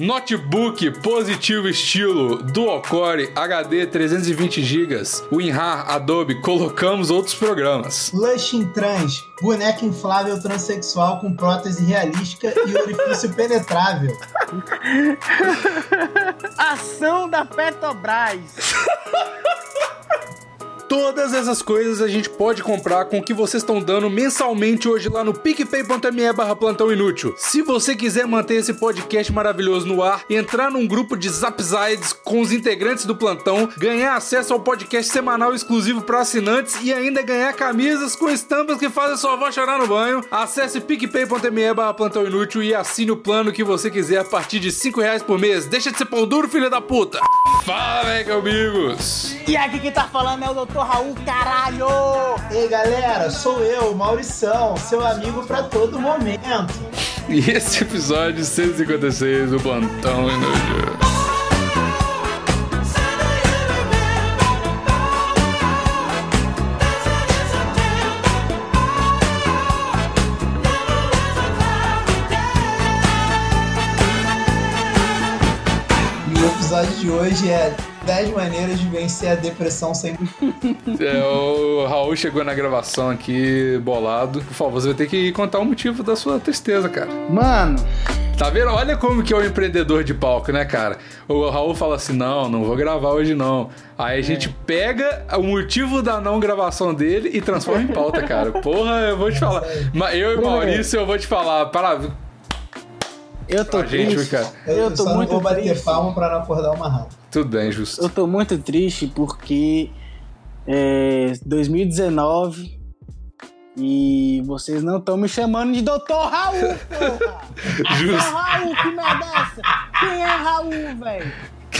Notebook positivo estilo Dual Core HD 320 GB, WinRAR, Adobe, colocamos outros programas. Lushing Trans, boneca inflável transexual com prótese realística e orifício penetrável. Ação da Petrobras. Todas essas coisas a gente pode comprar com o que vocês estão dando mensalmente hoje lá no picpay.me barra plantão inútil. Se você quiser manter esse podcast maravilhoso no ar, entrar num grupo de Zapsides com os integrantes do plantão, ganhar acesso ao podcast semanal exclusivo para assinantes e ainda ganhar camisas com estampas que fazem sua avó chorar no banho, acesse picpay.me barra plantão inútil e assine o plano que você quiser a partir de 5 reais por mês. Deixa de ser pão duro, filho da puta! Fala, velho, amigos! E aqui quem tá falando é o Dr. Raul, caralho! Ei galera, sou eu, Maurição, seu amigo pra todo momento. E esse episódio 156 do Plantão Inútil. E episódio de hoje é 10 maneiras de vencer a depressão sem. É, o Raul chegou na gravação aqui bolado. Por favor, você vai ter que contar o motivo da sua tristeza, cara. Mano, Tá vendo? Olha como que é o empreendedor de palco, né, cara? O Raul fala assim: não, não vou gravar hoje não. Aí a gente pega o motivo da não gravação dele e transforma em pauta, cara. Porra, eu vou te falar. Eu e Maurício, eu vou te falar. Para. eu tô Pra gente, triste. cara. Eu, Eu tô só não muito vou bater triste. palma pra não acordar uma raiva. Tudo bem, justo. Eu tô muito triste porque é 2019 e vocês não estão me chamando de Doutor Raul, porra! Justo. Doutor Raul, que merda é essa? Quem é Raul, velho?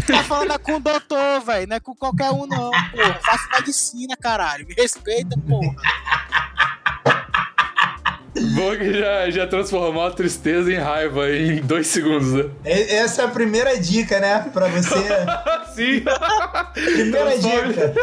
Tá falando é com o doutor, velho, não é com qualquer um não, porra. Faço medicina, caralho. Me respeita, porra. Bom que já, já transformou a tristeza em raiva em dois segundos, né? Essa é a primeira dica, né? Pra você. Sim! Primeira Transforme- dica.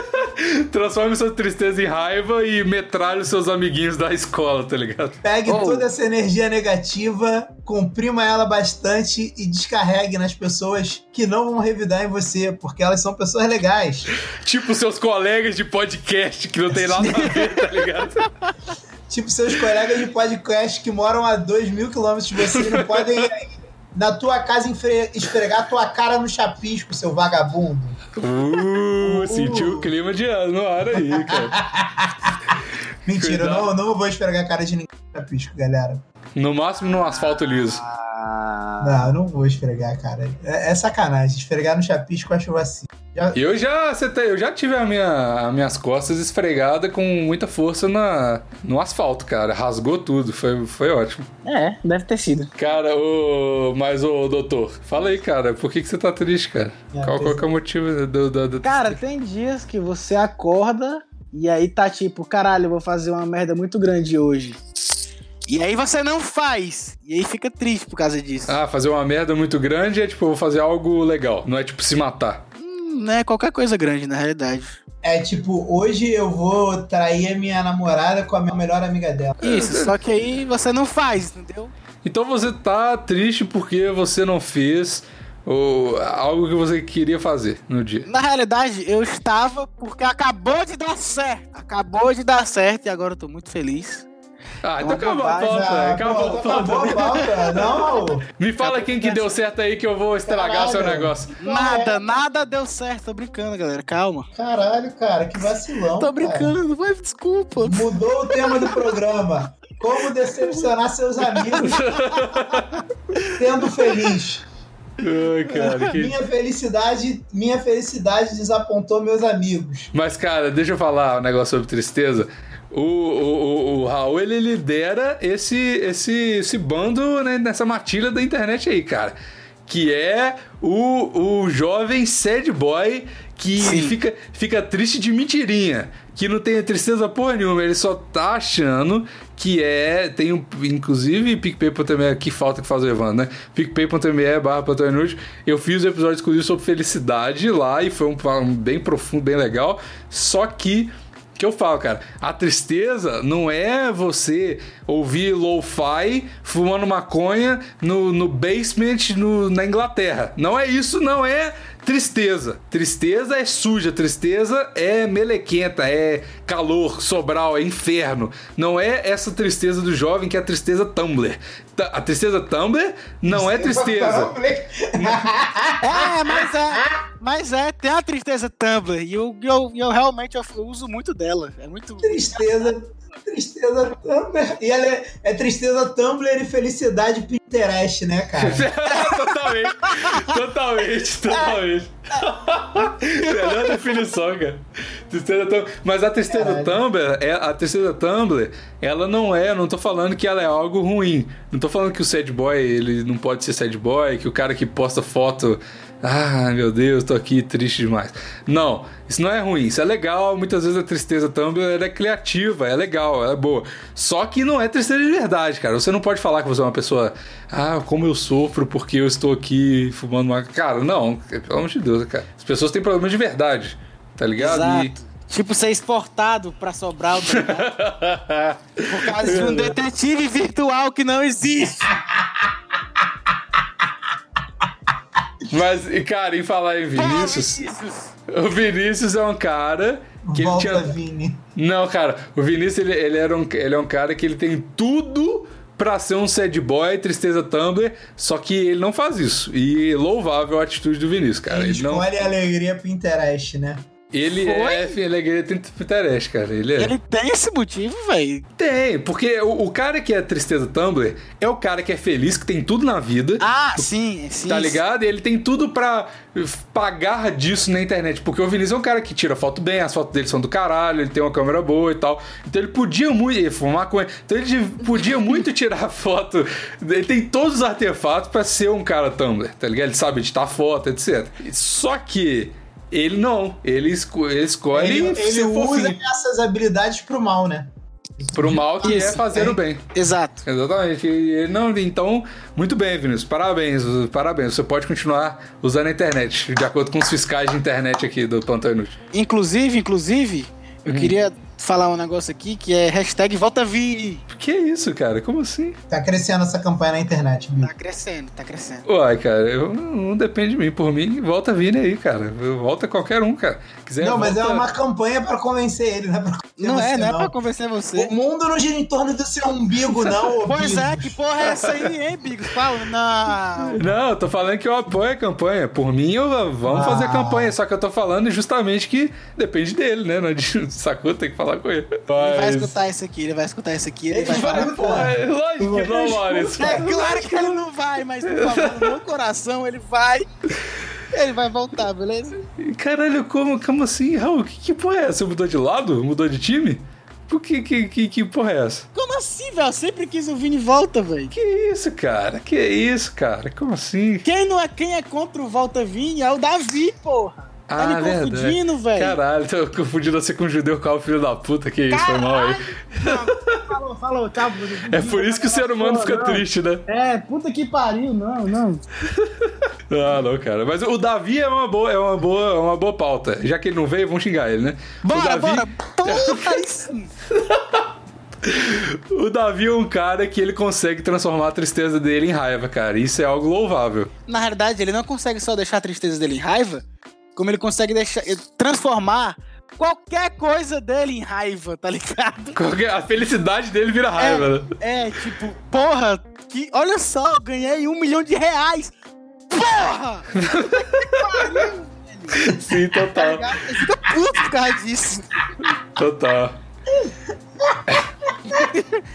Transforme sua tristeza em raiva e metralhe os seus amiguinhos da escola, tá ligado? Pegue Oh. toda essa energia negativa, comprima ela bastante e descarregue nas pessoas que não vão revidar em você, porque elas são pessoas legais. Tipo seus colegas de podcast que não tem nada a ver, tá ligado? Tipo seus colegas de podcast que moram a 2 mil quilômetros de você não podem ir aí na tua casa esfregar tua cara no chapisco, seu vagabundo. Uh, sentiu o clima de ano no ar aí, cara. Mentira, eu não, não vou esfregar a cara de ninguém no chapisco, galera. No máximo no asfalto liso. Ah, Não, eu não vou esfregar, cara. É, é sacanagem. Esfregar no chapisco eu acho vacilo. Já- Eu já, tá- eu já tive a minha, as minhas costas esfregadas com muita força na, no asfalto, cara. Rasgou tudo, foi, foi ótimo. é, deve ter sido. Cara, o. Mas, ô, doutor, fala aí, cara, por que, que você tá triste, cara? É, qual, qual que é o motivo do. do, do- Cara, tem dias que você acorda e aí tá tipo, caralho, eu vou fazer uma merda muito grande hoje. E aí você não faz. E aí fica triste por causa disso. Ah, fazer uma merda muito grande é tipo, eu vou fazer algo legal. Não é tipo se matar. Né? Qualquer coisa grande, na realidade. É tipo, hoje eu vou trair a minha namorada com a minha melhor amiga dela. Isso, só que aí você não faz, entendeu? Então você tá triste porque você não fez o, algo que você queria fazer no dia. Na realidade, eu estava porque acabou de dar certo. Acabou de dar certo e agora eu tô muito feliz. Ah, É então uma acabou a pauta. Acabou a pauta. Não. Me fala quem que deu certo aí que eu vou estragar Caralho. seu negócio. Nada, nada deu certo. Tô brincando, galera. Calma. Caralho, cara, que vacilão. Tô cara. brincando, vai, desculpa. Mudou o tema do programa. Como decepcionar seus amigos sendo feliz. Ai, cara, que... Minha felicidade, minha felicidade desapontou meus amigos. Mas, cara, deixa eu falar um negócio sobre tristeza. O, o, o, o Raul, ele lidera esse, esse, esse bando né, nessa matilha da internet aí, cara. Que é o, o jovem sad boy que Sim. fica, fica triste de mentirinha. Que não tem tristeza porra nenhuma. Ele só tá achando que é... Tem um, inclusive, PicPay.me... Que falta que faz o Evandro, né? PicPay.me barra Inútil. Eu fiz o episódio exclusivo sobre felicidade lá e foi um, um bem profundo, bem legal. Só que que eu falo, cara, a tristeza não é você ouvir lo-fi fumando maconha no, no basement no, na Inglaterra. Não é isso, não é tristeza. Tristeza é suja, tristeza é melequenta, é calor, sobral, é inferno. Não é essa tristeza do jovem que é a tristeza Tumblr. A tristeza Tumblr não é tristeza. É, mas é. Mas é, tem a tristeza Tumblr. E eu, eu, eu realmente eu uso muito dela. É muito. Tristeza. Tristeza Tumblr. E ela é, é tristeza Tumblr e felicidade Pinterest, né, cara? totalmente, totalmente, totalmente. Melhor definição, cara. Tristeza Tumblr. Mas a tristeza Caralho. Tumblr, é, a tristeza Tumblr, ela não é, não tô falando que ela é algo ruim. Não tô falando que o sad boy, ele não pode ser sad boy, que o cara que posta foto, ah, meu Deus, tô aqui triste demais. Não, isso não é ruim, isso é legal. Muitas vezes a tristeza Tumblr é criativa, é legal, ela é boa. Só que não é tristeza de verdade, cara. Você não pode falar que você é uma pessoa, ah, como eu sofro porque eu estou aqui fumando uma. Cara, não, pelo amor de Deus, cara. As pessoas têm problemas de verdade, tá ligado? Exato. Tipo, ser exportado pra Sobral tá ligado? por causa de um detetive virtual que não existe. Mas, cara, em falar em Vinícius, Vinícius. o Vinícius é um cara que ele Volta, tinha. Vini. Não, cara, o Vinícius ele, ele, era um, ele é um cara que ele tem tudo pra ser um sad boy, tristeza Tumblr, só que ele não faz isso. E louvável a atitude do Vinícius, cara. Ele Ele não. escolhe a alegria Pinterest, né? Ele Foi? é, ele é gay, tem Pinterest, cara. Ele é. Ele tem esse motivo, velho. Tem, porque o, o cara que é tristeza Tumblr é o cara que é feliz, que tem tudo na vida. Ah, sim, sim. Tá ligado? E ele tem tudo pra pagar disso na internet. Porque o Vinícius é um cara que tira foto bem, as fotos dele são do caralho, ele tem uma câmera boa e tal. Então ele podia muito. Ele fuma maconha. Então ele podia muito tirar foto. Ele tem todos os artefatos pra ser um cara Tumblr, tá ligado? Ele sabe editar foto, etc. Só que. Ele não, ele, esco- ele escolhe Ele, ele usa essas habilidades pro mal, né? Pro mal que é Isso, fazer é. o bem. Exato. Exatamente. E ele não, então, muito bem, Vinícius. Parabéns, parabéns. Você pode continuar usando a internet, de acordo com os fiscais de internet aqui do Plantão Inútil. Inclusive, inclusive, eu Hum. queria falar um negócio aqui que é hashtag volta Vini. Que isso, cara? Como assim? Tá crescendo essa campanha na internet, Vini. Tá crescendo, tá crescendo. Uai, cara, eu, não depende de mim. Por mim, volta Vini aí, cara. Volta qualquer um, cara. Quiser, Não, mas é volta- uma campanha pra convencer ele, não é pra convencer Não é, não é pra convencer você. O mundo não gira em torno do seu umbigo, não, Pois é, Bigos. que porra é essa aí, hein, Bigos? Fala, não. Não, eu tô falando que eu apoio a campanha. Por mim, eu, vamos fazer a Ah. campanha. Só que eu tô falando justamente que depende dele, né? Não é de, sacou? Tem que falar com ele. Ele vai Mas- escutar isso aqui, ele vai escutar isso aqui, ele Ele vai vai falar. escutar. É, lógico que não, Maurício. É claro que ele não vai, mas por favor, no meu coração ele vai. Ele vai voltar, beleza? Caralho, como, como assim, Raul? Que, que porra é essa? Você mudou de lado? Mudou de time? Por que, que, que, que porra é essa? Como assim, velho? Sempre quis o Vini volta, velho. Que isso, cara? Que isso, cara? Como assim? Quem não é quem é contra o Volta Vini é o Davi, porra. Tá me confundindo, velho. Caralho, tô confundindo você com um judeu com o filho da puta. Que isso, foi mal aí. Não, falou, falou, tá. É por isso que o ser humano fica Não. triste, né? É, puta que pariu, não, não. Ah, não, cara. Mas o Davi é uma boa, é uma boa, é uma boa pauta. Já que ele não veio, vamos xingar ele, né? o Bora, Davi, bora. Porra, aí sim. O Davi é um cara que ele consegue transformar a tristeza dele em raiva, cara. Isso é algo louvável. Na realidade, ele não consegue só deixar a tristeza dele em raiva, como ele consegue deixar, eh, transformar qualquer coisa dele em raiva, tá ligado? Qualquer- A felicidade dele vira raiva, né? É, tipo, porra, que, olha só, eu ganhei um milhão de reais. Porra! Puta que pariu, Sim, tá total. Ele fica puto por causa disso. Total.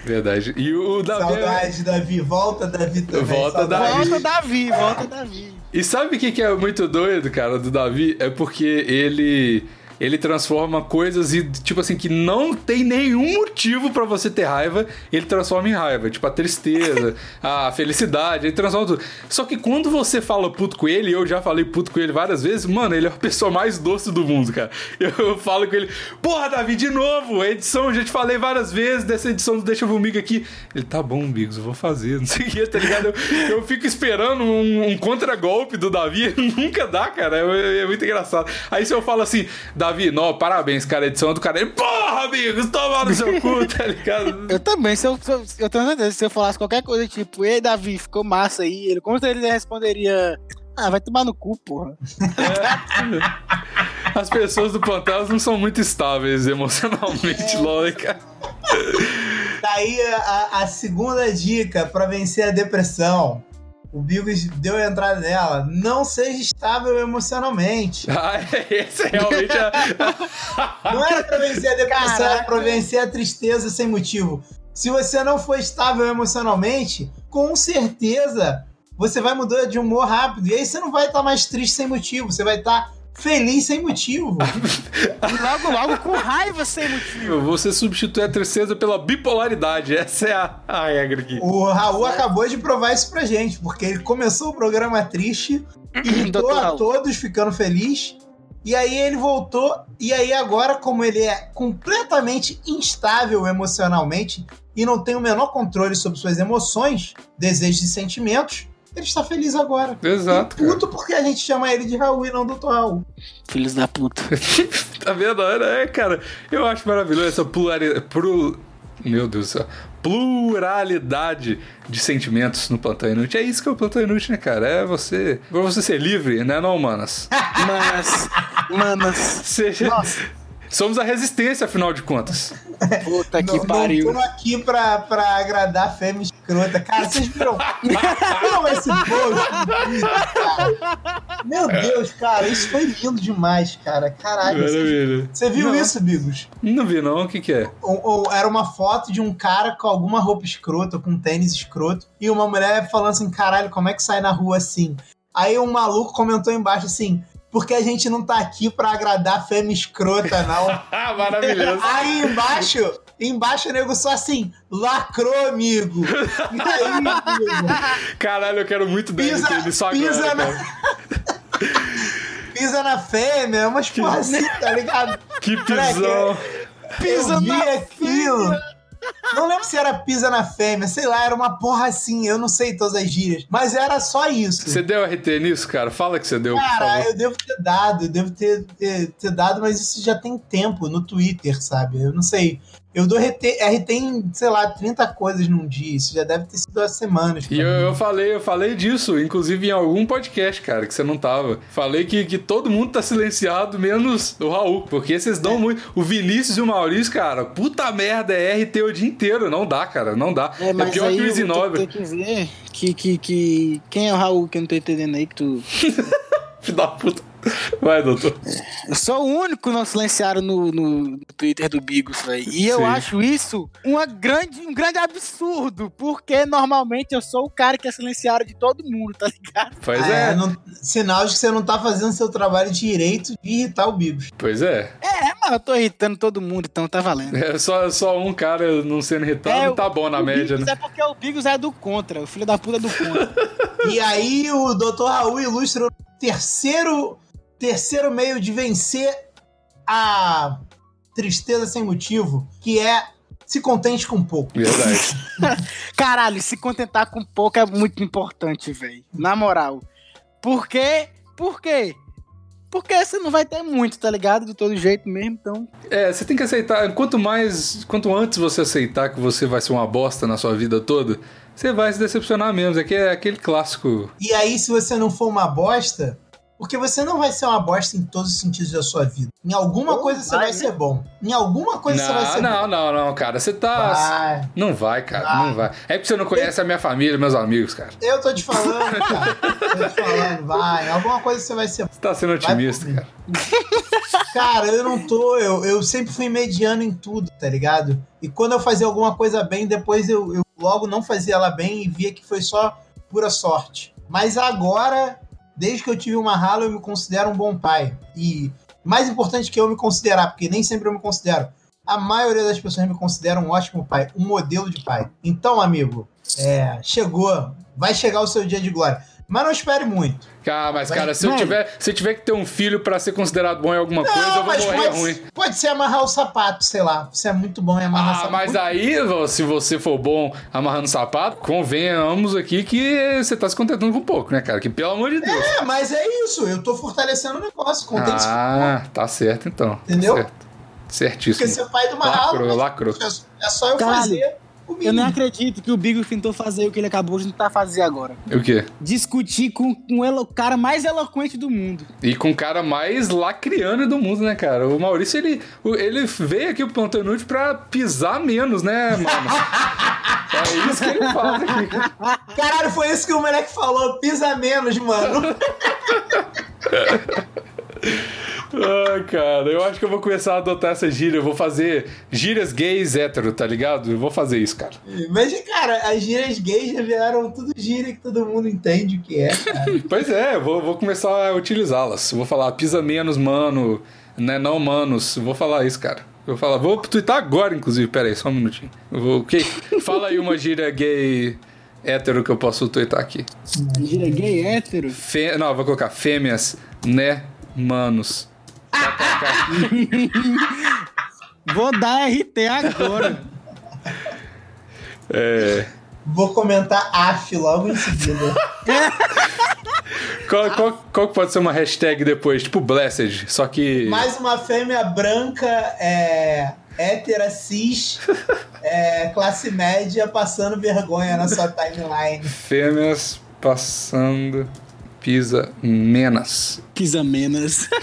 Verdade. E o Davi. é- Saudade, Davi. Volta, Davi também. Volta, Saudade. Davi. Volta Davi, volta Davi. E sabe o que, que é muito doido, cara, do Davi? É porque ele. Ele transforma coisas e, tipo assim, que não tem nenhum motivo pra você ter raiva, ele transforma em raiva. Tipo, a tristeza, a felicidade, ele transforma tudo. Só que quando você fala puto com ele, eu já falei puto com ele várias vezes, mano, ele é a pessoa mais doce do mundo, cara. Eu falo com ele, porra, Davi, de novo, a edição, eu já te falei várias vezes dessa edição do Deixa Vomiga aqui. Ele, tá bom, Bigos, eu vou fazer, não sei o que, tá ligado? Eu, eu fico esperando um, um contragolpe do Davi, nunca dá, cara, é, é muito engraçado. Aí se eu falo assim, Davi, Davi, não, parabéns, cara. A edição do cara. Ele, porra, amigos, toma no seu cu, tá ligado? Eu também, se eu, se eu, eu tenho certeza, se eu falasse qualquer coisa tipo, ei, Davi, ficou massa aí, ele com certeza responderia, ah, vai tomar no cu, porra. É. As pessoas do plantel não são muito estáveis emocionalmente, é. logo, cara. Daí a, a segunda dica para vencer a depressão o Bigos deu a entrada nela. Não seja estável emocionalmente. Ah, esse é realmente é... Não era pra vencer a depressão, era pra vencer a tristeza sem motivo. Se você não for estável emocionalmente, com certeza você vai mudar de humor rápido. E aí você não vai estar mais triste sem motivo. Você vai estar feliz sem motivo. e logo, logo com raiva sem motivo. Você substitui a tristeza pela bipolaridade. Essa é a, a regra aqui. O Raul acabou de provar isso pra gente, porque ele começou o programa triste, irritou a todos, ficando feliz. E aí ele voltou, e aí agora, como ele é completamente instável emocionalmente e não tem o menor controle sobre suas emoções, desejos e sentimentos, ele está feliz agora. Exato. E puto porque a gente chama ele de Raul e não Dr. Raul. Filhos da puta. tá vendo? É, cara, eu acho maravilhoso essa pluralidade. Pro... Meu Deus do céu. Pluralidade de sentimentos no plantão inútil. É isso que é o plantão inútil, né, cara? É você. Pra você ser livre, né, não, manas? manas. Manas. Seja. Nossa. Somos a resistência, afinal de contas. Puta que não, pariu. Não tô aqui pra, pra agradar a fêmea escrota. Cara, vocês viram? viram esse post? Meu Deus, cara, isso foi lindo demais, cara. Caralho. Você, você viu não. isso, Bigos? Não vi, não. O que que é? Ou, ou, era uma foto de um cara com alguma roupa escrota, com tênis escroto, e uma mulher falando assim, caralho, como é que sai na rua assim? Aí um maluco comentou embaixo assim, porque a gente não tá aqui pra agradar a fêmea escrota, não. Maravilhoso. Aí embaixo, embaixo o nego só assim, lacrou, amigo. E aí, amigo? Caralho, eu quero muito pisa, dele só pisa agora, na... pisa na fêmea, umas que... porra assim, tá ligado? Que pisão. Pisa na aquilo. Fêmea. Não lembro se era pisa na fêmea, sei lá, era uma porra assim, eu não sei todas as gírias. Mas era só isso. Você deu RT nisso, cara? Fala que você deu. Cara, eu devo ter dado, eu devo ter, ter, ter, dado, mas isso já tem tempo no Twitter, sabe? Eu não sei. Eu dou RT, RT em, sei lá, 30 coisas num dia. Isso já deve ter sido há semanas. E eu, eu, falei, eu falei disso, inclusive em algum podcast, cara, que você não tava. Falei que, que todo mundo tá silenciado, menos o Raul. Porque vocês dão é. muito. O Vinícius e o Maurício, cara, puta merda, é RT o dia inteiro. Não dá, cara, não dá. É, é pior que o Easy Tem que ver que, que, que. Quem é o Raul que eu não tô entendendo aí que tu. Filho da puta. Vai, doutor. Eu sou o único não silenciado no, no Twitter do Bigos, velho. E eu acho isso uma grande, um grande absurdo, porque normalmente eu sou o cara que é silenciado de todo mundo, tá ligado? Pois é. é. Não, sinal de que você não tá fazendo seu trabalho direito de irritar o Bigos. Pois é. É, mas eu tô irritando todo mundo, então tá valendo. É só, só um cara não sendo irritado, é, tá bom na média, Bigos né? É porque o Bigos é do contra, o filho da puta é do contra. e aí o Dr. Raul ilustra o terceiro terceiro meio de vencer a tristeza sem motivo, que é se contente com pouco. Verdade. Caralho, se contentar com pouco é muito importante, velho. Na moral. Por quê? Por quê? Porque você não vai ter muito, tá ligado? De todo jeito mesmo, então. É, você tem que aceitar. Quanto mais. Quanto antes você aceitar que você vai ser uma bosta na sua vida toda, você vai se decepcionar mesmo. É, que é aquele clássico. E aí, se você não for uma bosta, porque você não vai ser uma bosta em todos os sentidos da sua vida. Em alguma coisa você vai, vai ser bom. Em alguma coisa não, você vai ser não, bom. Não, não, não, cara. Você tá. Vai. Não vai, cara. Vai. Não vai. É porque você não conhece eu... a minha família, meus amigos, cara. Eu tô te falando, cara. tô te falando, vai. Em alguma coisa você vai ser bom. Você tá sendo otimista, cara. Cara, eu não tô. Eu, eu sempre fui mediano em tudo, tá ligado? E quando eu fazia alguma coisa bem, depois eu, eu logo não fazia ela bem e via que foi só pura sorte. Mas agora Desde que eu tive uma rala, eu me considero um bom pai. E mais importante que eu me considerar, porque nem sempre eu me considero. A maioria das pessoas me considera um ótimo pai, um modelo de pai. Então, amigo, é, chegou, vai chegar o seu dia de glória. Mas não espere muito. Ah, mas, cara, se eu, tiver, se eu tiver que ter um filho pra ser considerado bom em alguma coisa, eu vou mas morrer pode, ruim. pode ser amarrar o sapato, sei lá. Você é muito bom em amarrar Ah, sapato. mas aí, se você for bom amarrando sapato, convenhamos aqui que você tá se contentando com pouco, né, cara? Que pelo amor de Deus. É, mas é isso. Eu tô fortalecendo o negócio. Isso. Ah, tá certo então. Entendeu? Certo. Certíssimo. Porque ser pai do Marralo. Lacrou, lacrou. É só eu Caralho, fazer o Eu nem acredito que o Bigos tentou fazer o que ele acabou de tentar fazer agora. O quê? Discutir com, com o cara mais eloquente do mundo. E com o cara mais lacriano do mundo, né, cara? O Maurício, ele, ele veio aqui pro Plantão Inútil pra pisar menos, né, mano? é isso que ele faz aqui. cara. Caralho, foi isso que o moleque falou. Pisa menos, mano. Ai, cara, eu acho que eu vou começar a adotar essa gíria. Eu vou fazer gírias gays hétero, tá ligado? Eu vou fazer isso, cara. Mas, cara, as gírias gays já vieram tudo gíria que todo mundo entende o que é, cara. Pois é, eu vou, vou começar a utilizá-las. Vou falar pisa menos, mano, né? Não, manos. Vou falar isso, cara. Vou falar, vou twittar agora, inclusive. Pera aí, só um minutinho. Eu vou, ok? Fala aí uma gíria gay hétero que eu posso twittar aqui. Gira gay hétero. Fê... Não, eu vou colocar fêmeas, né, manos. Vou dar RT agora. É... Vou comentar AF logo em seguida. Qual, qual, qual que pode ser uma hashtag depois? Tipo Blessed, só que. Mais uma fêmea branca, é, hétera, cis, é, classe média, passando vergonha na sua timeline. Fêmeas passando pisa menos. Pisa menos.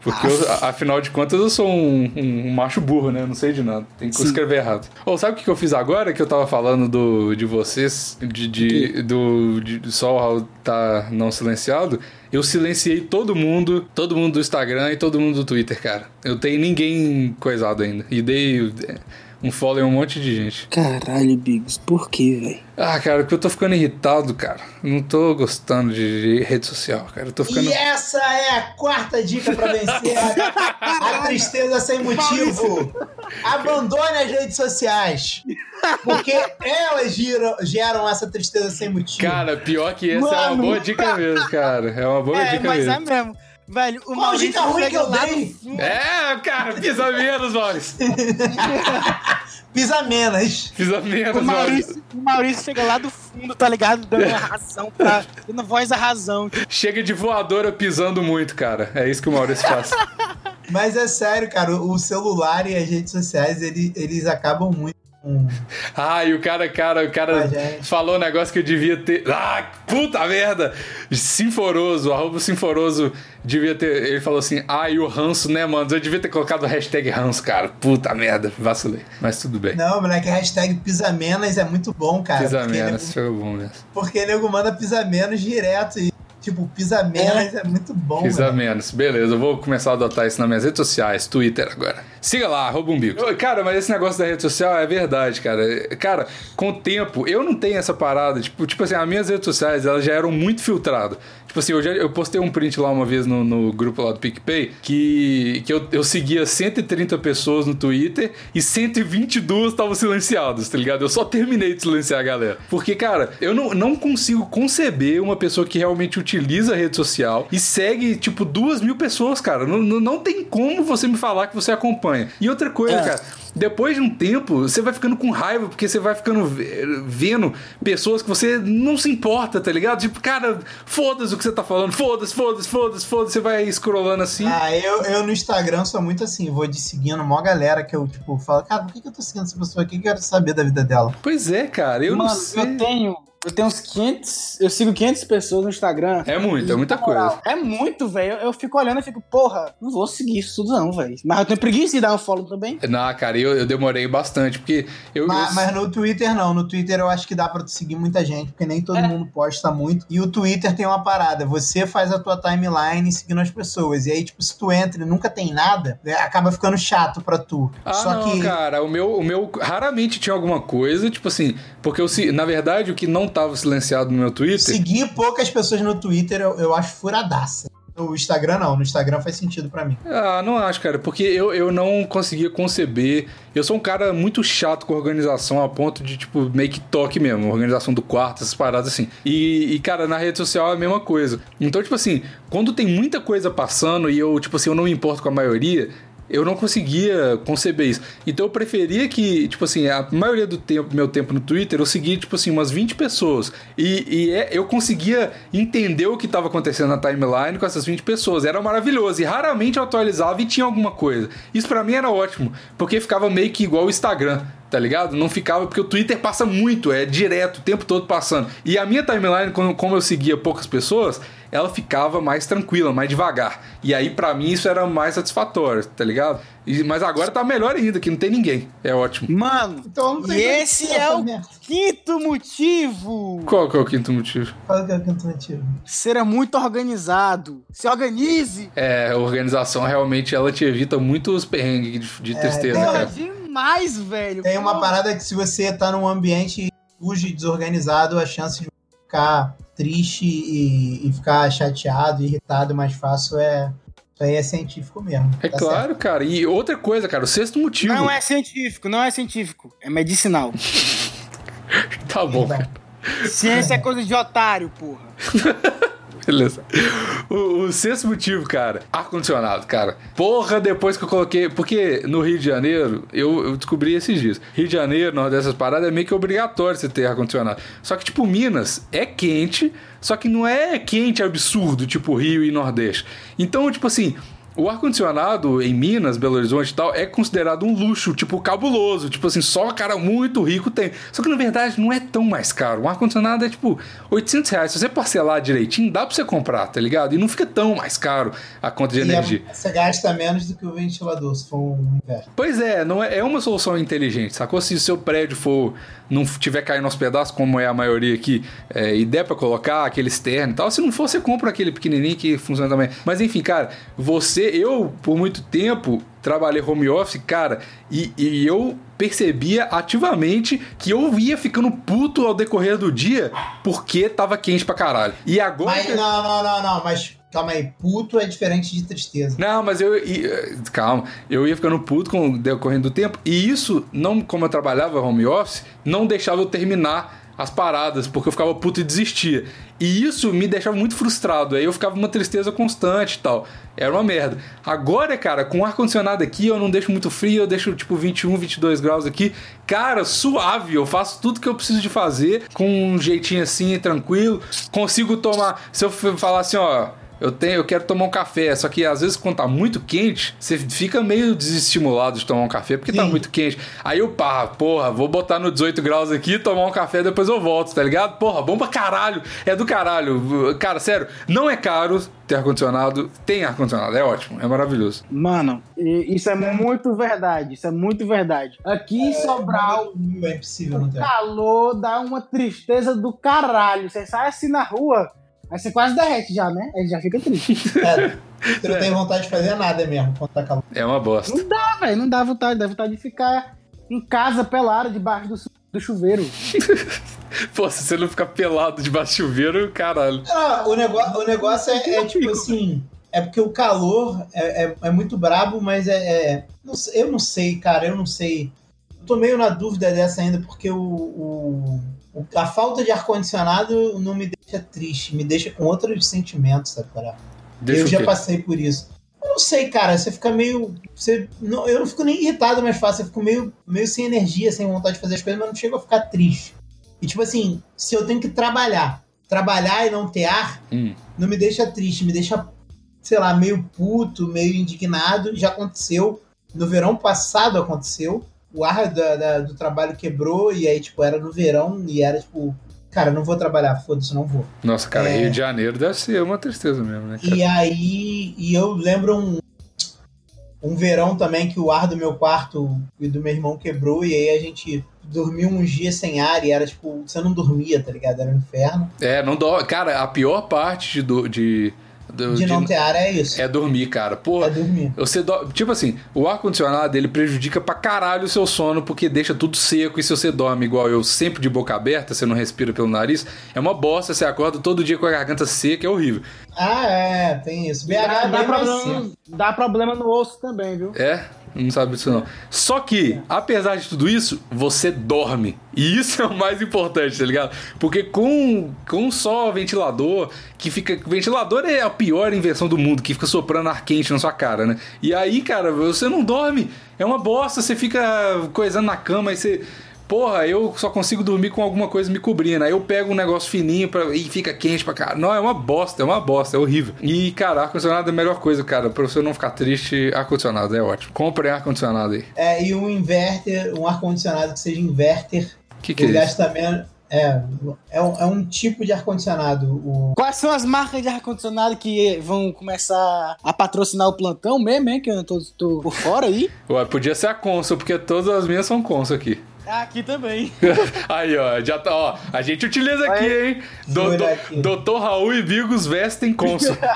Porque, eu, afinal de contas, eu sou um, um- um macho burro, né? Eu não sei de nada. Tem que Sim. escrever errado. Ou sabe o que eu fiz agora? Que eu tava falando do, de vocês, de, de, do, de só o Raul tá não silenciado. Eu silenciei todo mundo, todo mundo do Instagram e todo mundo do Twitter, cara. Eu tenho ninguém coisado ainda. E dei um follow em um monte de gente. Caralho, Bigos, por que, velho? Ah, cara, porque eu tô ficando irritado, cara. Não tô gostando de, de rede social, cara. Eu tô ficando. E essa é a quarta dica pra vencer a, a tristeza sem motivo. Abandone as redes sociais. Porque elas geram, geram essa tristeza sem motivo. Cara, pior que essa é uma Mano. boa dica mesmo, cara. É uma boa É, dica mas mesmo. é mesmo. Velho, o Qual Maurício dica ruim que eu lá dei? É, cara, pisa menos, Maurício. Pisa menos. Pisa menos, O Maurício. Maurício, o Maurício chega lá do fundo, tá ligado? Dando a razão pra. Dando voz à razão. Chega de voadora pisando muito, cara. É isso que o Maurício faz. Mas é sério, cara, o celular e as redes sociais, ele- eles acabam muito com. Ah, e o cara, cara, o cara Ah, falou um negócio que eu devia ter. Ah, puta merda! Sinforoso, arroba Sinforoso devia ter. Ele falou assim: ah, e o ranço, né, mano? Eu devia ter colocado o hashtag ranço, cara. Puta merda, vacilei. Mas tudo bem. Não, moleque, a hashtag pisa menos é muito bom, cara. Pisa porque menos, nego- foi bom mesmo. Porque nego manda pisa menos direto. E, tipo, pisa menos é, muito bom, Pisa velho. menos. Beleza, eu vou começar a adotar isso nas minhas redes sociais, Twitter agora. Siga lá, arroba umbigo. Cara, mas esse negócio da rede social é verdade, cara. Cara, com o tempo, eu não tenho essa parada. Tipo, tipo assim, as minhas redes sociais, elas já eram muito filtradas. Tipo assim, eu, já, eu postei um print lá uma vez no, no grupo lá do PicPay que, que eu, eu seguia 130 pessoas no Twitter e 122 estavam silenciados, tá ligado? Eu só terminei de silenciar a galera. Porque, cara, eu não, não consigo conceber uma pessoa que realmente utiliza a rede social e segue, tipo, duas mil pessoas, cara. Não, não, não tem como você me falar que você acompanha. E outra coisa, É. cara. Depois de um tempo, você vai ficando com raiva, porque você vai ficando ve- vendo pessoas que você não se importa, tá ligado? Tipo, cara, foda-se o que você tá falando, foda-se, foda-se, foda-se, foda-se, você vai scrollando assim. Ah, eu, eu no Instagram sou muito assim, vou de seguindo uma galera que eu, tipo, falo, cara, por que, que eu tô seguindo essa pessoa aqui? Eu quero saber da vida dela. Pois é, cara, eu Mano, não sei. eu tenho. Eu tenho uns 500. Eu sigo 500 pessoas no Instagram. É muito, é muita moral, coisa. É muito, velho. Eu, eu fico olhando e fico, porra, não vou seguir isso tudo, não, velho. Mas eu tenho preguiça de dar um follow também. Não, cara, eu, eu demorei bastante, porque eu. Mas, eu- mas no Twitter não, no Twitter eu acho que dá pra tu seguir muita gente, porque nem todo É. mundo posta muito. E o Twitter tem uma parada, você faz a tua timeline seguindo as pessoas. E aí, tipo, se tu entra e nunca tem nada, é, acaba ficando chato pra tu. Ah, Só não, que. cara, o meu, o meu raramente tinha alguma coisa, tipo assim, porque eu, se- na verdade, o que não tava silenciado no meu Twitter. Seguir poucas pessoas no Twitter eu, eu acho furadaça. No Instagram, não. No Instagram faz sentido para mim. Ah, não acho, cara, porque eu, eu não conseguia conceber. Eu sou um cara muito chato com organização, a ponto de, tipo, meio que toque mesmo, organização do quarto, essas paradas assim. E, e, cara, na rede social é a mesma coisa. Então, tipo assim, quando tem muita coisa passando e eu, tipo assim, eu não me importo com a maioria, eu não conseguia conceber isso. Então eu preferia que, tipo assim, a maioria do tempo, meu tempo no Twitter, eu seguia, tipo assim, umas 20 pessoas. E, e é, eu conseguia entender o que estava acontecendo na timeline com essas 20 pessoas. Era maravilhoso. E raramente eu atualizava e tinha alguma coisa. Isso para mim era ótimo, porque ficava meio que igual o Instagram tá ligado? Não ficava, porque o Twitter passa muito, é direto, o tempo todo passando. E a minha timeline, como eu seguia poucas pessoas, ela ficava mais tranquila, mais devagar. E aí, para mim, isso era mais satisfatório, tá ligado? E, mas agora tá melhor ainda, que não tem ninguém. É ótimo. Mano, então, e esse é o quinto motivo. Qual que é o quinto motivo? Qual que é o quinto motivo? Ser muito organizado. Se organize. É, a organização realmente ela te evita muitos perrengues de, de é, tristeza, cara. Demais, velho. Tem uma parada que se você tá num ambiente sujo e desorganizado, a chance de ficar triste e, e ficar chateado, irritado mais fácil é. Isso aí é científico mesmo. É tá claro, certo. cara. E outra coisa, cara, o sexto motivo. Não é científico, não é científico. É medicinal. tá bom, cara. Ciência é coisa de otário, porra. Beleza. O, o, sexto motivo, cara, ar-condicionado, cara. Porra, depois que eu coloquei. Porque no Rio de Janeiro, eu, eu descobri esses dias. Rio de Janeiro, numa dessas paradas, é meio que obrigatório você ter ar-condicionado. Só que, tipo, Minas é quente, só que não é quente absurdo, tipo Rio e Nordeste. Então, tipo assim, o ar-condicionado em Minas, Belo Horizonte e tal, é considerado um luxo, tipo, cabuloso. Tipo assim, só cara muito rico tem. Só que na verdade não é tão mais caro. Um ar-condicionado é tipo 800 reais. Se você parcelar direitinho, dá pra você comprar, tá ligado? E não fica tão mais caro a conta de e é energia. É, você gasta menos do que o ventilador, se for um inverno. Pois é, não é, é uma solução inteligente, sacou? Se o seu prédio for não tiver caindo aos pedaços, como é a maioria aqui, é, e der pra colocar aquele externo e tal, se não for, você compra aquele pequenininho que funciona também. Mas enfim, cara, você eu, por muito tempo, trabalhei home office, cara, e, e, eu percebia ativamente que eu ia ficando puto ao decorrer do dia porque tava quente pra caralho. E agora. Mas, não, não, não, não, mas. Calma aí, puto é diferente de tristeza. Não, mas eu. calma, eu ia ficando puto com o decorrer do tempo. E isso, não como eu trabalhava home office, não deixava eu terminar as paradas, porque eu ficava puto e desistia. E isso me deixava muito frustrado. Aí eu ficava uma tristeza constante e tal. Era uma merda. Agora, cara, com o ar-condicionado aqui, eu não deixo muito frio, eu deixo tipo 21, 22 graus aqui. Cara, suave. Eu faço tudo que eu preciso de fazer com um jeitinho assim, tranquilo. Consigo tomar. Se eu falar assim, ó eu tenho, eu quero tomar um café, só que às vezes quando tá muito quente, você fica meio desestimulado de tomar um café porque tá Sim. tá muito quente. Aí eu, pá, porra, vou botar no 18 graus aqui, tomar um café, depois eu volto, tá ligado? Porra, bom pra caralho. É do caralho. Cara, sério, não é caro ter ar-condicionado. Tem ar-condicionado, é ótimo, é maravilhoso. Mano, isso é muito verdade, isso é muito verdade. Aqui em Sobral, é possível, o calor dá uma tristeza do caralho. Você sai assim na rua Aí você quase derrete já, né? Aí já fica triste. É, você não tem vontade de fazer nada mesmo quando tá calor. É uma bosta. Não dá, velho. Não dá vontade. Dá vontade de ficar em casa pelado debaixo do, do chuveiro. Pô, se você não ficar pelado debaixo do chuveiro, caralho. Ah, o, negócio, o negócio é, é tipo assim. É porque o calor é, é, é muito brabo, mas é. é não, eu não sei, cara, eu não sei. Tô meio na dúvida dessa ainda, porque o, o a falta de ar-condicionado não me deixa triste, me deixa com outros sentimentos, sabe, cara? Deixa eu já passei por isso. Eu não sei, cara, você fica meio. Você, não, eu não fico nem irritado mais fácil, eu fico meio, meio sem energia, sem vontade de fazer as coisas, mas não chego a ficar triste. E tipo assim, se eu tenho que trabalhar, trabalhar e não ter ar, hum. não me deixa triste, me deixa, sei lá, meio puto, meio indignado. Já aconteceu. No verão passado aconteceu o ar da, da, do trabalho quebrou e aí, tipo, era no verão e era, tipo, cara, não vou trabalhar, foda-se, não vou. Nossa, cara, é... Rio de Janeiro deve ser uma tristeza mesmo, né? Cara? E aí, e eu lembro um, um verão também que o ar do meu quarto e do meu irmão quebrou e aí a gente dormiu uns dias sem ar e era, tipo, você não dormia, tá ligado? Era um inferno. É, não dó. Cara, a pior parte de, de de, não ter ar é isso. É dormir, cara. Porra, É dormir. Você do... Tipo assim, o ar-condicionado ele prejudica pra caralho o seu sono porque deixa tudo seco. E se você dorme igual eu, sempre de boca aberta, você não respira pelo nariz, é uma bosta. Você acorda todo dia com a garganta seca, é horrível. Ah, é, tem isso. BH Dá, é dá, problema, dá problema no osso também, viu? É? Não sabe disso não. Só que, apesar de tudo isso, você dorme. E isso é o mais importante, tá ligado? Porque com, com só ventilador, que fica. Ventilador é a pior invenção do mundo, que fica soprando ar quente na sua cara, né? E aí, cara, você não dorme. É uma bosta, você fica coisando na cama e você. Porra, eu só consigo dormir com alguma coisa me cobrindo. Aí eu pego um negócio fininho pra... e fica quente pra caralho. Não, é uma bosta, é uma bosta, é horrível. E, cara, ar-condicionado é a melhor coisa, cara. Pra você não ficar triste, ar-condicionado é ótimo. Compre ar-condicionado aí. É, e um inverter, um ar-condicionado que seja inverter, O que, que ele é gasta menos. É, é um, é um tipo de ar-condicionado. O... Quais são as marcas de ar-condicionado que vão começar a patrocinar o plantão mesmo, hein? Que eu tô, tô por fora aí. Ué, podia ser a Consul, porque todas as minhas são Consul aqui. Aqui também. Aí, ó, já tá, ó. A gente utiliza aqui, hein? Do, do- aqui. Doutor Raul e Bigos vestem Consul.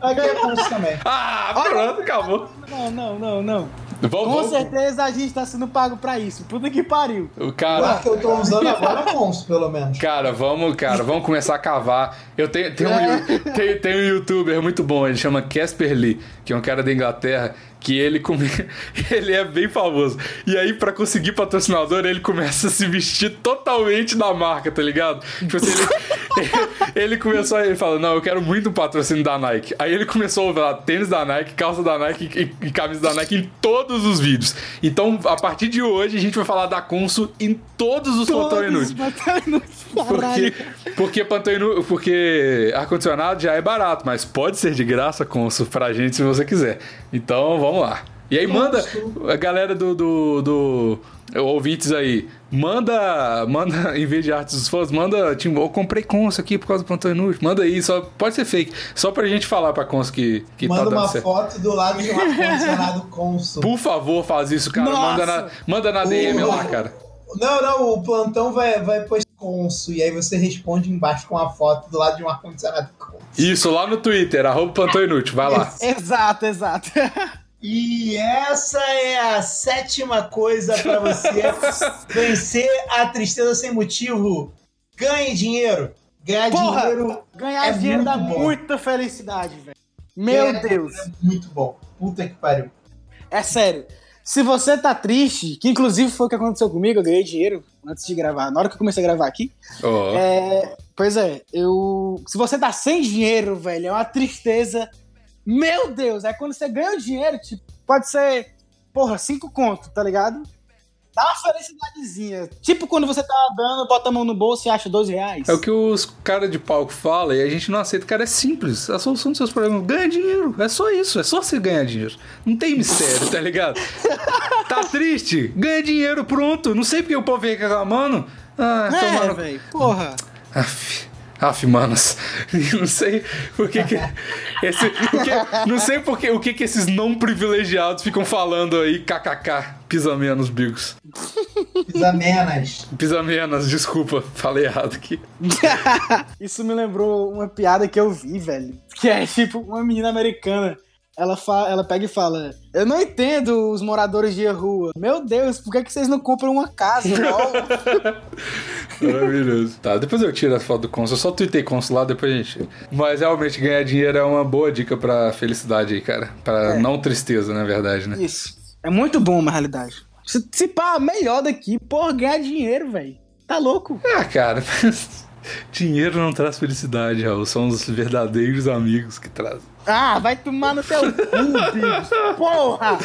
Aqui é Consul também. ah, pronto, acabou. Não, não, não, não. Vamos, Com vamos. certeza a gente tá sendo pago pra isso. Puta que pariu. O cara. ar que eu tô usando agora é Consul, pelo menos. Cara, vamos, cara, vamos começar a cavar. Eu tenho, tenho, um, yu- tem, tem um youtuber muito bom, ele chama Casper Lee, que é um cara da Inglaterra, que ele come... ele é bem famoso. E aí, pra conseguir patrocinador, ele começa a se vestir totalmente da marca, tá ligado? Tipo assim, ele, ele começou a ele fala, não, eu quero muito um patrocínio da Nike. Aí ele começou a usar tênis da Nike, calça da Nike e, camisa da Nike em todos os vídeos. Então, a partir de hoje, a gente vai falar da Consul em todos os plantão inúteis. Porque, porque, plantão inu- porque ar-condicionado já é barato, mas pode ser de graça, Consul, pra gente se você quiser. Então vamos lá. E aí manda, a galera do, do, do- ouvintes aí, manda, manda, em vez de artes dos fãs, manda, tipo, eu comprei Consul aqui por causa do plantão inútil. Manda aí, só, pode ser fake, só pra gente falar pra Consul que, que tá Manda dando uma certo. foto do lado de um ar-condicionado Consul. Por favor, faz isso, cara. Nossa. Manda na, manda na DM lá, cara. Não, não, o plantão vai, vai postar Consul e aí você responde embaixo com a foto do lado de um ar-condicionado Consul. Isso, lá no Twitter, arroba plantão inútil, vai lá. Exato, exato. E essa é a sétima coisa pra você vencer a tristeza sem motivo. Ganhe dinheiro. Ganhar Porra, dinheiro Ganhar É dinheiro dá bom. muita felicidade, velho. Meu É. Deus. é muito bom. Puta que pariu. É sério. Se você tá triste, que inclusive foi o que aconteceu comigo, eu ganhei dinheiro antes de gravar. Na hora que eu comecei a gravar aqui. Ó. É, pois é, eu. Se você tá sem dinheiro, velho, é uma tristeza. Meu Deus, é quando você ganha o dinheiro, tipo, pode ser, porra, cinco conto, tá ligado? Dá uma felicidadezinha. Tipo quando você tá andando, bota a mão no bolso e acha dois reais. É o que os caras de palco falam e a gente não aceita. Cara, é simples. A solução dos seus problemas ganha dinheiro. É só isso. É só você ganhar dinheiro. Não tem mistério, tá ligado? tá triste? Ganha dinheiro, pronto. Não sei porque o povo vem reclamando. Ah, é, tomando. velho, porra. Aff, af, manas. Não sei por que que... Esse, porque, não sei por que, o que que esses não privilegiados ficam falando aí, kkk, pisa menos, bigos. Pisa menos. Pisa menos, desculpa, falei errado aqui. Isso me lembrou uma piada que eu vi, velho. Que é tipo uma menina americana. Ela, fa ela pega e fala: Eu não entendo os moradores de rua. Meu Deus, por que, que vocês não compram uma casa? Lol?" Maravilhoso. Tá, depois eu tiro a foto do Consul. Eu só tuitei Consul lá, depois a gente. Mas realmente ganhar dinheiro é uma boa dica pra felicidade aí, cara. Pra É. não tristeza, na verdade, né? Isso. É muito bom, na realidade. Se, se pá, melhor daqui. Porra, ganhar dinheiro, velho. Tá louco? Ah, cara. dinheiro não traz felicidade, Raul. São os verdadeiros amigos que trazem. Ah, vai tomar no teu cu. Porra!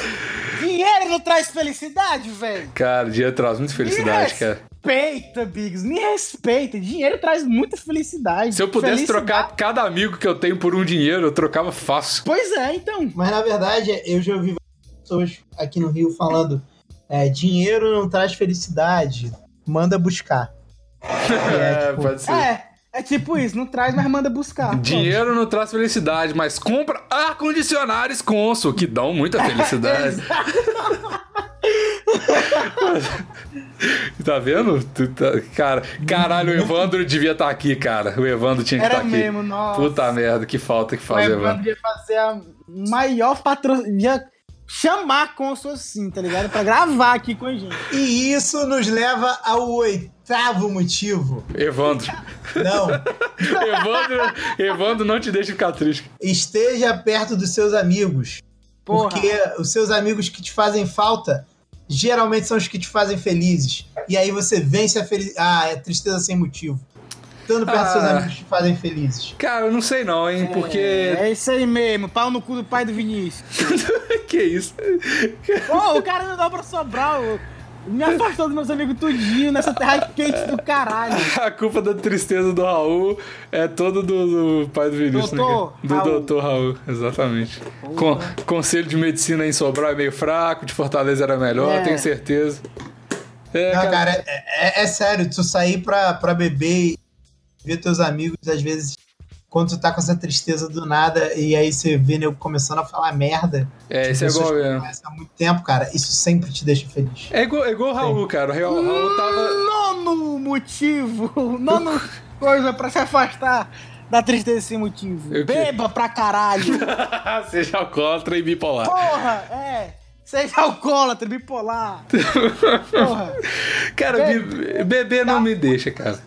Dinheiro não traz felicidade, velho. Cara, dinheiro traz muita felicidade, Me cara. Respeita, Bigos. Me respeita. Dinheiro traz muita felicidade. Se eu pudesse Felicidade- trocar cada amigo que eu tenho por um dinheiro, eu trocava fácil. Pois é, então. Mas na verdade, eu já ouvi pessoas aqui no Rio falando: é, dinheiro não traz felicidade, manda buscar. É, tipo, pode ser. É, é tipo isso. Não traz, mas manda buscar. Dinheiro não traz felicidade, mas compra ar-condicionados Consul, que dão muita felicidade. Tá vendo? Tá- Cara, caralho, o Evandro devia estar aqui, cara. O Evandro tinha que estar aqui. mesmo, nossa. Puta merda, que falta que O faz, Evandro Evandro. ia fazer a maior patrocínio. Chamar com assim, tá ligado? Pra gravar aqui com a gente. E isso nos leva ao oitavo motivo. Evandro. Não. Evandro, Evandro não te deixa ficar triste. Esteja perto dos seus amigos. Porra. Porque os seus amigos que te fazem falta geralmente são os que te fazem felizes. E aí você vence a, feliz... ah, a tristeza sem motivo. Estando perto dos seus Ah. amigos que te fazem felizes. Cara, eu não sei não, hein? Porque. É isso aí mesmo, pau no cu do pai do Vinícius. que isso? Pô, o cara não dá pra sobrar. ô. Me afastou dos meus amigos tudinho nessa terra quente do caralho. A culpa da tristeza do Raul é todo do, do pai do Vinícius, né? Doutor cara? Do Raul. doutor Raul, exatamente. Con- conselho de medicina em Sobral é meio fraco, de Fortaleza era melhor, É. tenho certeza. É, Não, cara, cara, é, é- é sério, tu sair pra, pra beber ver teus amigos, às vezes, quando tu tá com essa tristeza do nada, e aí você vê nego começando a falar merda. é, isso é igual que mesmo. há muito tempo, cara, isso sempre te deixa feliz. É igual, é igual o Raul, cara. O Raul, Raul tava. Nono motivo, nono coisa pra se afastar da tristeza sem motivo. Quê? Beba pra caralho. Seja alcoólatra e bipolar. Porra, é. Seja alcoólatra, bipolar. Porra. Cara, be- beber não me deixa, cara.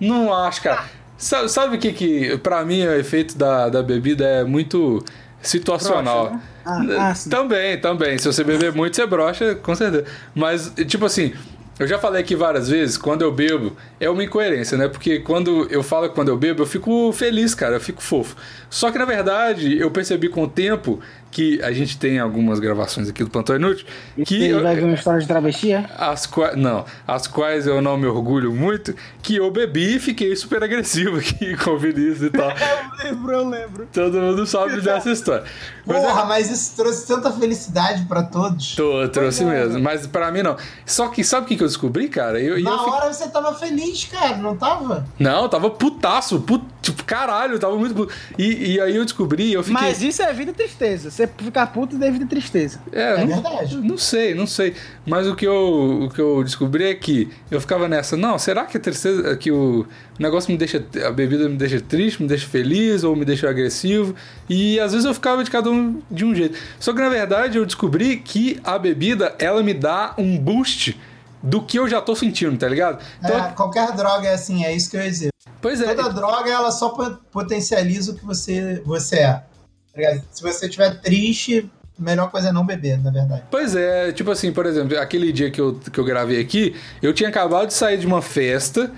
Não acho, cara. Sabe, o que que, pra mim, o efeito da, da bebida é muito situacional. Broxa, né? Ah, ah, também, também. Se você beber muito, você brocha, com certeza. Mas, tipo assim, eu já falei aqui várias vezes, quando eu bebo, é uma incoerência, né? Porque quando eu falo que quando eu bebo, eu fico feliz, cara, eu fico fofo. Só que, na verdade, eu percebi com o tempo que a gente tem algumas gravações aqui do Plantão Inútil que... Ele eu- vai ver uma história de travesti, é? as quais, não, as quais eu não me orgulho muito, que eu bebi e fiquei super agressivo aqui com o Vinícius e tal. Eu lembro, eu lembro. Todo mundo sabe dessa história. Mas Porra, é- mas isso trouxe tanta felicidade pra todos. Tô, trouxe é. mesmo, mas pra mim não. Só que sabe o que, que eu descobri, cara? Eu, Na eu hora você tava feliz, cara, não tava? Não, tava putaço, put... tipo, caralho, eu tava muito puto. E, e aí eu descobri, eu fiquei. Mas isso é vida e tristeza. Você ficar puto é vida e tristeza. É, É não, verdade. não sei, não sei. Mas o que, eu, o que eu descobri é que eu ficava nessa, não, será que a tristeza, que o negócio me deixa, a bebida me deixa triste, me deixa feliz ou me deixa agressivo? E às vezes eu ficava de cada um de um jeito. Só que na verdade eu descobri que a bebida, ela me dá um boost do que eu já tô sentindo, tá ligado? Então, É, qualquer droga é assim, é isso que eu dizer. Pois é. Toda droga, ela só po- potencializa o que você, você é. Tá? Se você estiver triste, a melhor coisa é não beber, na verdade. Pois é, tipo assim, por exemplo, aquele dia que eu, que eu gravei aqui, eu tinha acabado de sair de uma festa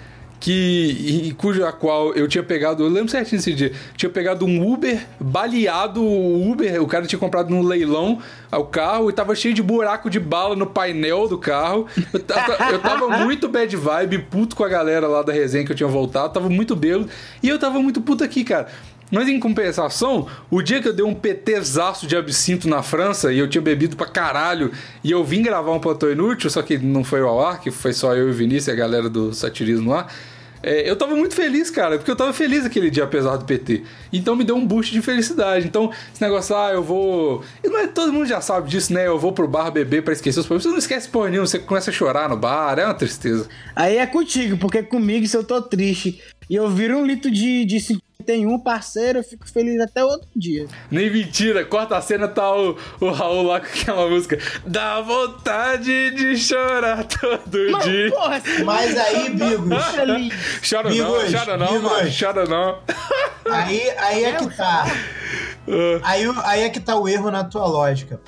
que e, cuja qual eu tinha pegado, eu lembro certinho desse dia, tinha pegado um Uber baleado, o Uber, o cara tinha comprado num leilão o carro e tava cheio de buraco de bala no painel do carro. Eu, ta- eu tava muito bad vibe, puto com a galera lá da resenha que eu tinha voltado, tava muito bêbado e eu tava muito puto aqui, cara. Mas em compensação, o dia que eu dei um PTzaço de absinto na França e eu tinha bebido pra caralho e eu vim gravar um plantão inútil, só que não foi ao ar, que foi só eu e o Vinícius e a galera do satirismo lá. É, eu tava muito feliz, cara, porque eu tava feliz aquele dia, apesar do PT. Então me deu um boost de felicidade. Então, esse negócio, ah, eu vou. E não é, todo mundo já sabe disso, né? Eu vou pro bar beber pra esquecer os problemas. Você não esquece porra nenhuma, você começa a chorar no bar, é uma tristeza. Aí é contigo, porque comigo, se eu tô triste e eu viro um litro de, de 51, parceiro, eu fico feliz até outro dia. Nem mentira, corta a cena, tá o, o Raul lá com aquela música. Dá vontade de chorar todo Mas, dia. porra, Mas aí, Bigos, feliz. Chora não, Bigos, chora não, Bigos. mano, chora não. aí, aí é que tá. Aí, o- aí é que tá o erro na tua lógica.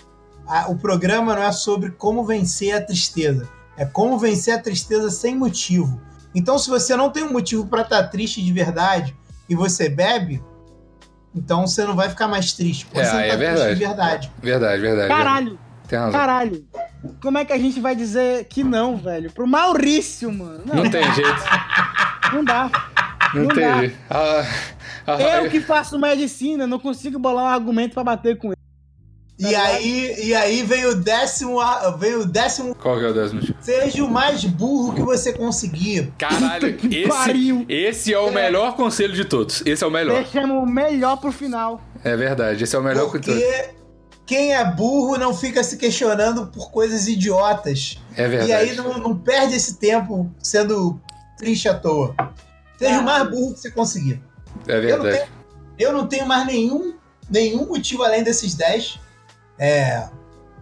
O programa não é sobre como vencer a tristeza. É como vencer a tristeza sem motivo. Então, se você não tem um motivo pra estar triste de verdade e você bebe, então você não vai ficar mais triste. Porque É, você não tá é triste verdade. de verdade. Verdade, verdade. Caralho, Tem razão. caralho. Como é que a gente vai dizer que não, velho? Pro Maurício, mano. Não, Não tem jeito, não dá. não, Não tem dá. jeito. Ah, ah, Eu que faço medicina, não consigo bolar um argumento pra bater com ele. E aí, e aí vem o décimo, vem o décimo. Qual que é o décimo? Seja o mais burro que você conseguir. Caralho, que esse, pariu. esse é o melhor conselho de todos. Esse é o melhor. Deixamos o melhor pro final. É verdade, esse é o melhor Porque conselho. quem é burro não fica se questionando por coisas idiotas. É verdade. E aí não, não perde esse tempo sendo triste à toa. Seja o mais burro que você conseguir. É Eu não, verdade. tenho, eu não tenho mais nenhum, nenhum motivo além desses 10 é,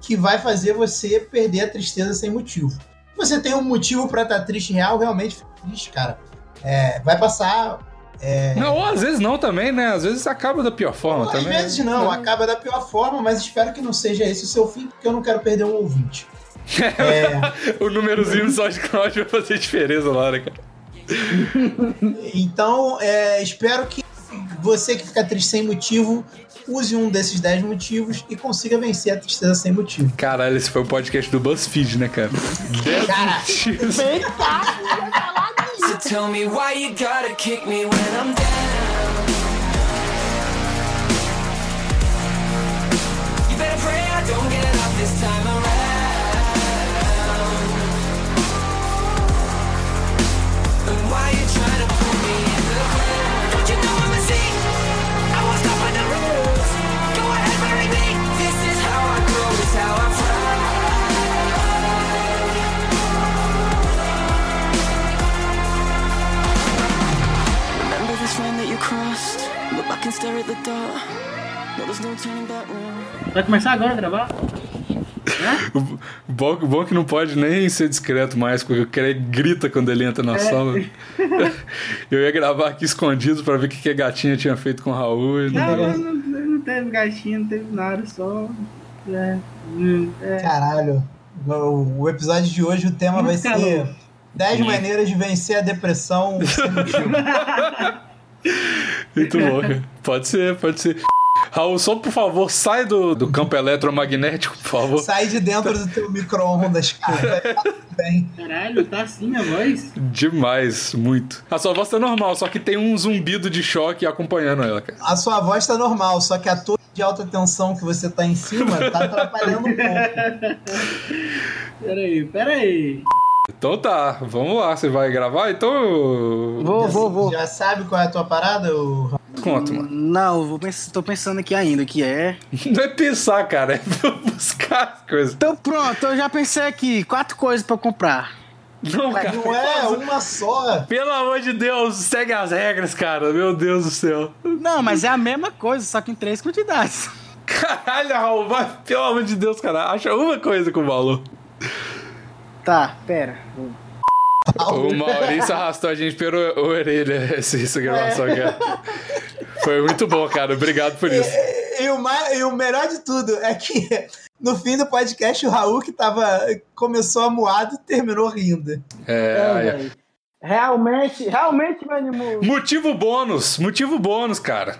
que vai fazer você perder a tristeza sem motivo. Você tem um motivo pra estar triste real, realmente fica triste, cara. É, vai passar. é, Não, ou às vezes não também, né? Às vezes acaba da pior forma às também. vezes não, acaba da pior forma, mas espero que não seja esse o seu fim, porque eu não quero perder um ouvinte. É, O númerozinho do SoundCloud vai fazer diferença lá, né, cara? então, é, espero que você que fica triste sem motivo use um desses 10 motivos e consiga vencer a tristeza sem motivo. Caralho, esse foi o podcast do BuzzFeed, né, cara? 10 Cara, motivos. So tell me why you gotta kick me when I'm down. Vai começar agora a gravar? O bom, o bom é que não pode nem ser discreto mais, porque o cara grita quando ele entra na sala. Eu ia gravar aqui escondido pra ver o que que a gatinha tinha feito com o Raul. E Não, não, não, não, teve gatinho, não teve nada, só. É, é. Caralho. O, o episódio de hoje, o tema vai ser calor. 10 maneiras de vencer a depressão. Muito louco. Pode ser, pode ser. Raul, só por favor, sai do, do campo eletromagnético, por favor. Sai de dentro do teu micro-ondas, cara. Vai ficar tudo bem. Caralho, tá assim a voz? Demais, muito. A sua voz tá normal, só que tem um zumbido de choque acompanhando ela, cara. A sua voz tá normal, só que a torre de alta tensão que você tá em cima tá atrapalhando um pouco. Peraí, peraí. Então tá, vamos lá. Você vai gravar? Então. Vou, vou, vou. Já sabe qual é a tua parada? ô? Conta, mano. Não, vou pens- tô pensando aqui ainda, que é. Não é pensar, cara, é buscar as coisas. Então pronto, eu já pensei aqui, quatro coisas pra eu comprar. Não, cara. Não é uma só. Pelo amor de Deus, segue as regras, cara. Meu Deus do céu. Não, mas é a mesma coisa, só que em três quantidades. Caralho, Raul, vai, pelo amor de Deus, cara. Acha uma coisa com valor. Tá, pera. O Maurício arrastou a gente pela orelha essa, essa gravação, cara. Foi muito bom, cara. Obrigado por isso. E o, mais, e o melhor de tudo é que no fim do podcast o Raul, que tava, começou amuado, terminou rindo. É, aí, ó. Realmente, realmente me animou. Motivo bônus, motivo bônus, cara.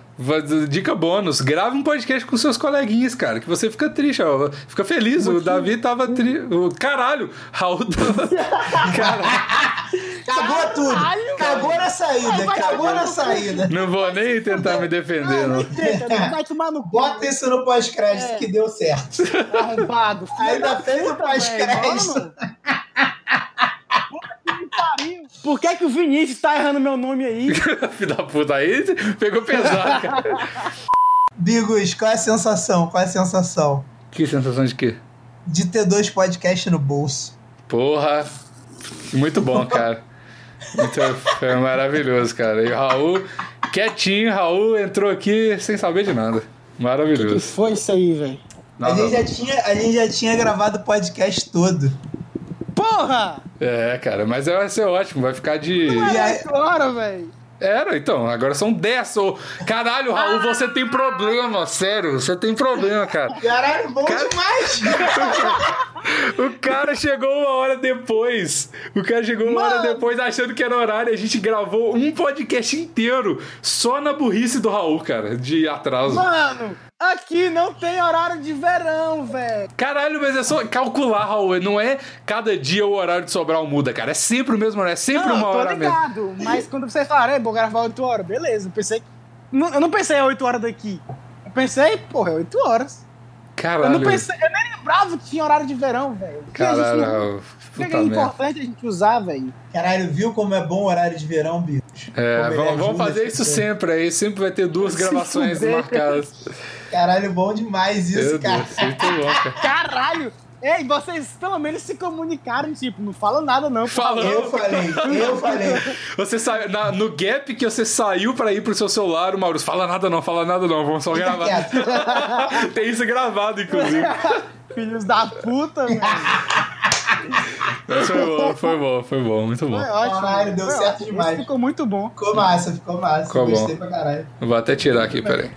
Dica bônus. Grave um podcast com seus coleguinhas, cara. Que você fica triste, ó. Fica feliz. O Davi tava triste. Caralho, Raul tava. Caralho. Cagou tudo. Caralho, Cagou na saída. Cagou na saída. Não vou nem tentar me defender, não. Vai tomar no cu, Bota isso no pós-crédito É. que deu certo. arrombado. Ainda da fez o pós-crédito. velho, mano. Puta que me pariu. Por que, que o Vinícius tá errando meu nome aí? Filho da puta, aí pegou pesado, cara. Bigos, qual é a sensação? Qual é a sensação? Que sensação de quê? De ter dois podcasts no bolso. Porra, muito bom, cara. Muito, foi maravilhoso, cara. E o Raul, quietinho, Raul entrou aqui sem saber de nada. que Maravilhoso. foi isso aí, velho? A, gente não. já tinha, a gente já tinha gravado o podcast todo. Porra! É, cara, mas vai ser ótimo, vai ficar de. E aí- Agora, velho. Era, então, agora são 10. Ô, Caralho, Raul, você tem problema, sério, você tem problema, cara. Caralho, bom Cara- demais! O cara chegou uma hora depois. O cara chegou uma hora Mano. depois achando que era horário. e A gente gravou um podcast inteiro só na burrice do Raul, cara, de atraso. Mano, aqui não tem horário de verão, velho. Caralho, mas é só calcular, Raul. Não é cada dia o horário de Sobral muda, cara. É sempre o mesmo horário, é sempre Não, uma tô hora mesmo. ligado. Mas quando vocês falaram, "Ei, vou gravar 8 horas, beleza. Eu pensei. Não, eu não pensei 8 horas daqui. Eu pensei, porra, é 8 horas. Eu Caralho. não pensei, eu nem lembrava que tinha horário de verão, velho. Porque a gente Caralho, não-. Por que é merda. importante a gente usar, velho? Caralho, viu como é bom o horário de verão, Bigo? É, ele vamos, vamos fazer isso sempre aí. Sempre vai ter duas Se gravações fuder. marcadas. Caralho, bom demais isso, Meu cara. Deus, muito bom, cara. Caralho! Ei, vocês pelo menos se comunicaram, tipo, não falam nada não. Falou. Eu falei, eu falei. Você saiu na- no gap que você saiu pra ir pro seu celular, o Maurício, fala nada não, fala nada não, vamos só Fica gravar. Tem isso gravado, inclusive. Filhos da puta, velho. Foi bom, foi bom, foi bom, muito bom. Foi ótimo. Caralho, deu Foi certo ótimo. demais. Esse ficou muito bom. Ficou massa, ficou massa. Ficou bom. Gostei pra caralho. Vou até tirar aqui, peraí.